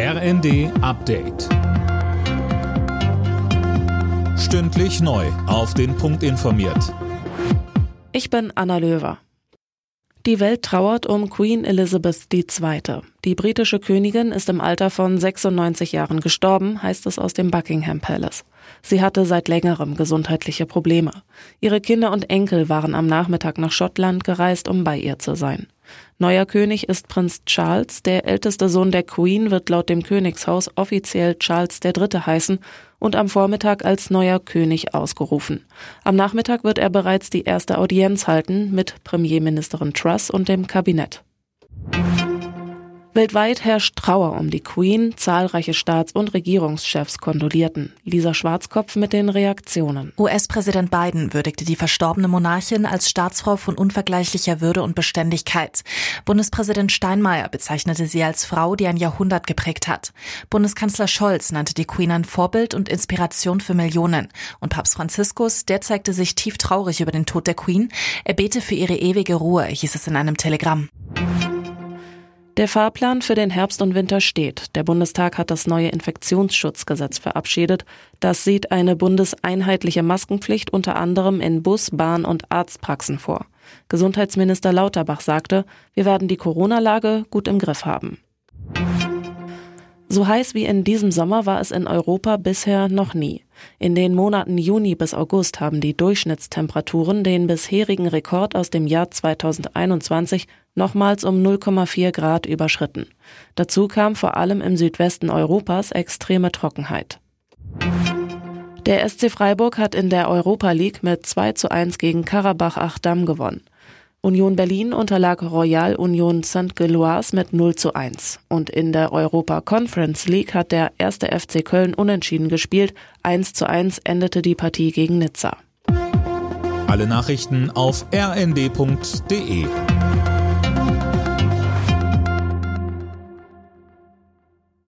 RND Update. Stündlich neu. Auf den Punkt informiert. Ich bin Anna Löwer. Die Welt trauert um Queen Elizabeth II. Die britische Königin ist im Alter von 96 Jahren gestorben, heißt es aus dem Buckingham Palace. Sie hatte seit längerem gesundheitliche Probleme. Ihre Kinder und Enkel waren am Nachmittag nach Schottland gereist, um bei ihr zu sein. Neuer König ist Prinz Charles. Der älteste Sohn der Queen wird laut dem Königshaus offiziell Charles III. heißen und am Vormittag als neuer König ausgerufen. Am Nachmittag wird er bereits die erste Audienz halten mit Premierministerin Truss und dem Kabinett. Weltweit herrscht Trauer um die Queen. Zahlreiche Staats- und Regierungschefs kondolierten. Lisa Schwarzkopf mit den Reaktionen. US-Präsident Biden würdigte die verstorbene Monarchin als Staatsfrau von unvergleichlicher Würde und Beständigkeit. Bundespräsident Steinmeier bezeichnete sie als Frau, die ein Jahrhundert geprägt hat. Bundeskanzler Scholz nannte die Queen ein Vorbild und Inspiration für Millionen. Und Papst Franziskus, der zeigte sich tief traurig über den Tod der Queen. Er bete für ihre ewige Ruhe, hieß es in einem Telegramm. Der Fahrplan für den Herbst und Winter steht. Der Bundestag hat das neue Infektionsschutzgesetz verabschiedet. Das sieht eine bundeseinheitliche Maskenpflicht unter anderem in Bus, Bahn und Arztpraxen vor. Gesundheitsminister Lauterbach sagte, wir werden die Corona-Lage gut im Griff haben. So heiß wie in diesem Sommer war es in Europa bisher noch nie. In den Monaten Juni bis August haben die Durchschnittstemperaturen den bisherigen Rekord aus dem Jahr 2021 nochmals um 0,4 Grad überschritten. Dazu kam vor allem im Südwesten Europas extreme Trockenheit. Der SC Freiburg hat in der Europa League mit 2 zu 1 gegen Karabach Achdam gewonnen. Union Berlin unterlag Royal Union St. Gilloise mit 0 zu 1. Und in der Europa Conference League hat der erste FC Köln unentschieden gespielt. 1 zu 1 endete die Partie gegen Nizza. Alle Nachrichten auf rnd.de